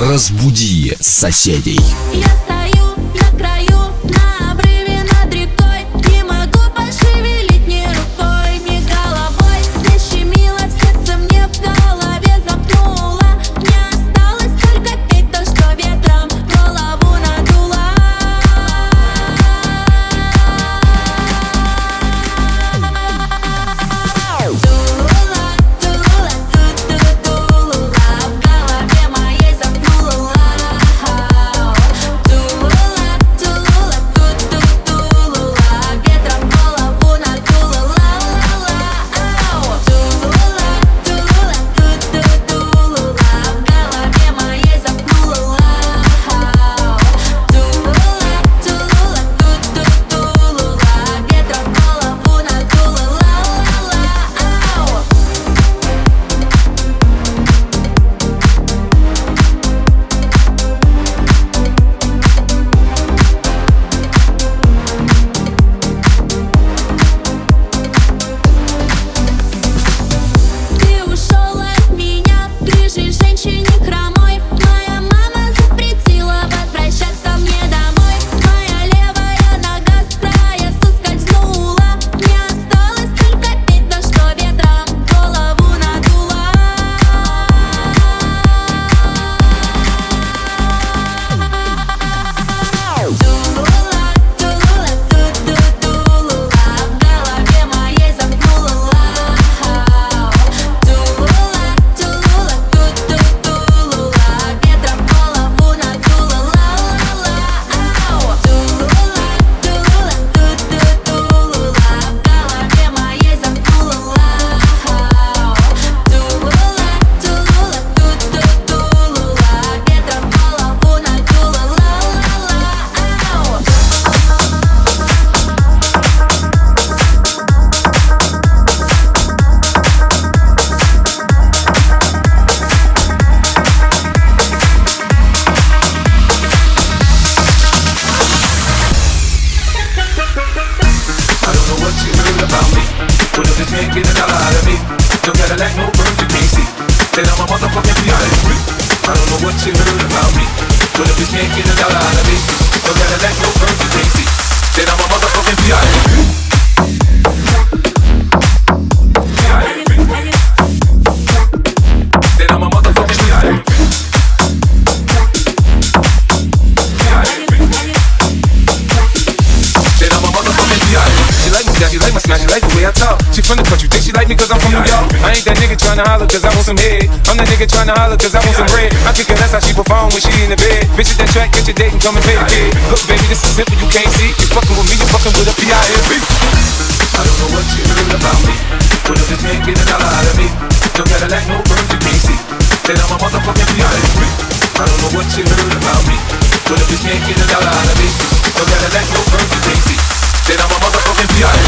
Разбуди соседей. Я She like my smile, she like the way I talk. She from the country, think she like me cause I'm from New York. I ain't that nigga tryna holler cause I want some head. I'm that nigga tryna holler cause I want some bread. I think that's how she perform when she in the bed. Bitch that track, get your date and come and pay the kid. Look, baby, this is simple, you can't see. You fucking with me, you fucking with a P.I.M. I don't know what you heard about me. But if this can't get a dollar out of me, no Cadillac, no birds you can't see. Then I'm a motherfucking P.I.M. I don't know what you heard about me. But if this can't get a dollar out of me, no Cadillac, no birds you can't see. Then I'm a motherfucking P.I.M.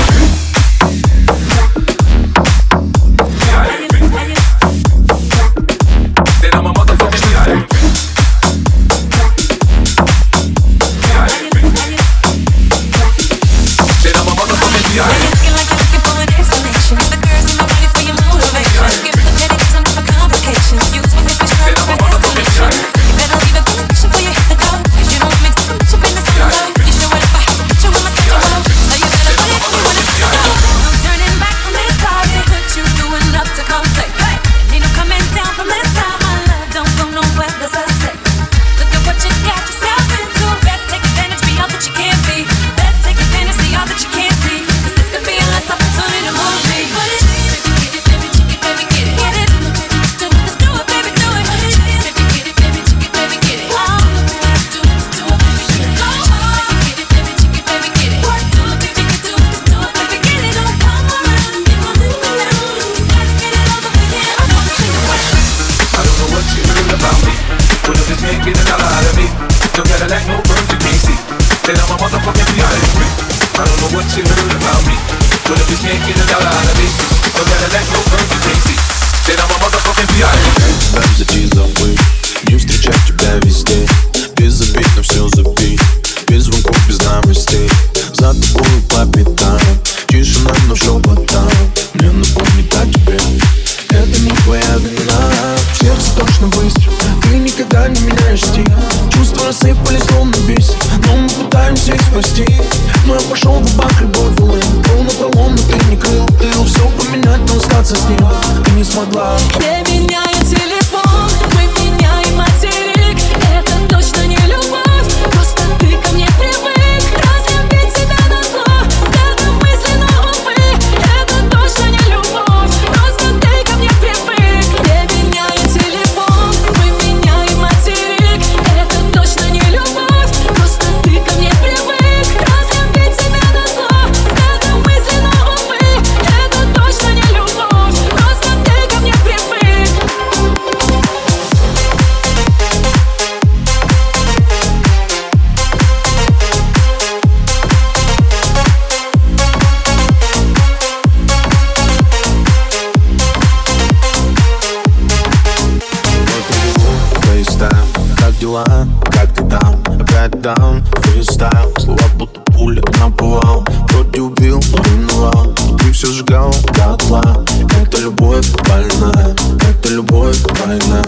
знает Это любовь двойная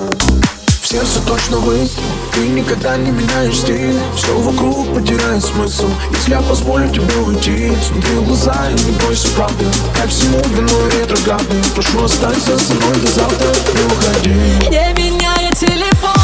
В сердце точно выстрел Ты никогда не меняешь стиль. Все вокруг потеряет смысл Если я позволю тебе уйти. Смотри в глаза и не бойся правды Как всему вину ретрограды Прошу останься со мной до завтра Не уходи. Не меняй телефон.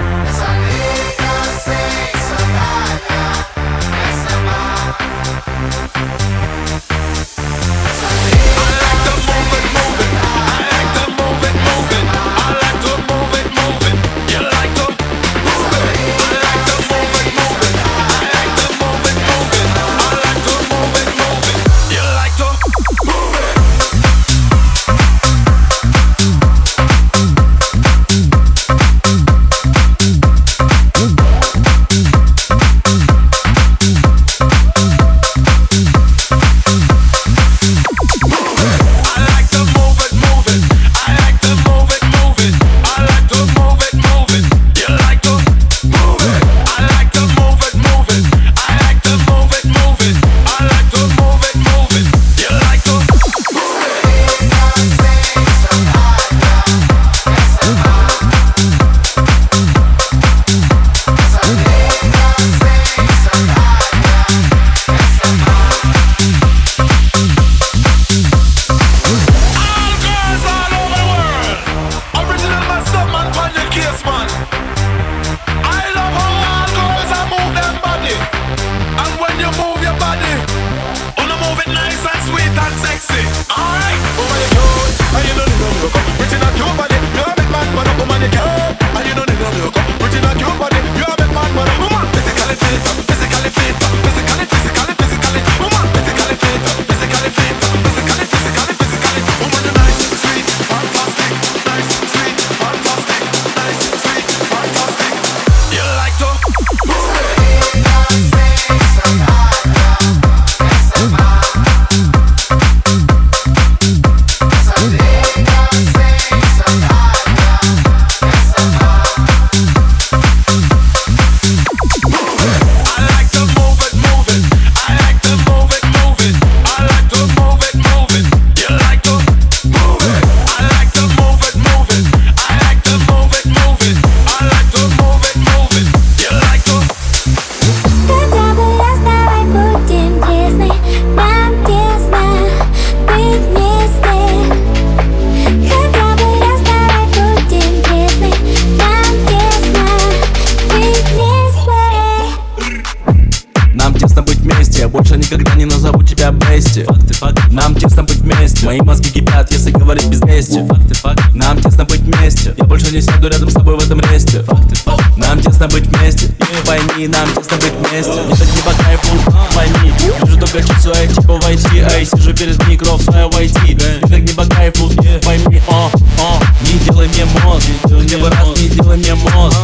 Тебя бести Факты, факты, нам тесно быть вместе. Мои мозги кипят, если говорить без лести Факты, факты, нам тесно быть вместе. Я больше не сяду рядом с тобой в этом ресте Факты, факты, нам тесно быть вместе. И пойми, нам тесно быть вместе. Не так не по кайфу, пойми Вижу только часу, ай, типа войти Ай, сижу перед микро, в свое войти. Не так не по кайфу, пойми, о, о. Не делай мне мозг, хотя бы раз не делай мне мозг.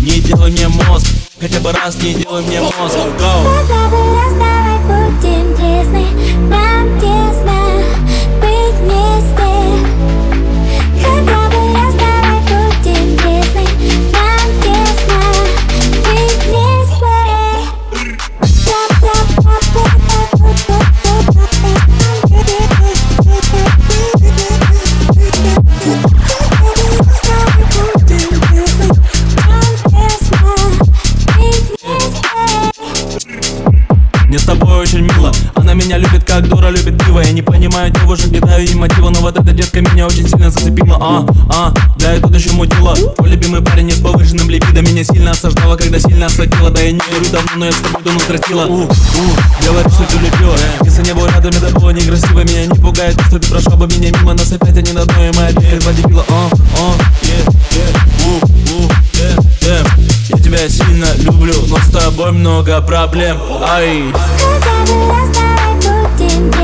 Не делай мне мозг, хотя бы раз не делай мне мозг. Go! Детка меня очень сильно зацепила А, а, да и тут еще мутила Твой любимый парень с повышенным либидо Меня сильно осаждала, когда сильно осадила Да я не верю давно, но я с тобой давно тростила У, у, говори, что ты любила Если не был рядом, это было некрасиво Меня не пугает, что ты прошла бы меня мимо Нас опять они на одной, и как два дебила А, а, е, е, у, у, е, е. Я тебя сильно люблю, но с тобой много проблем. Ай. Раз давай будем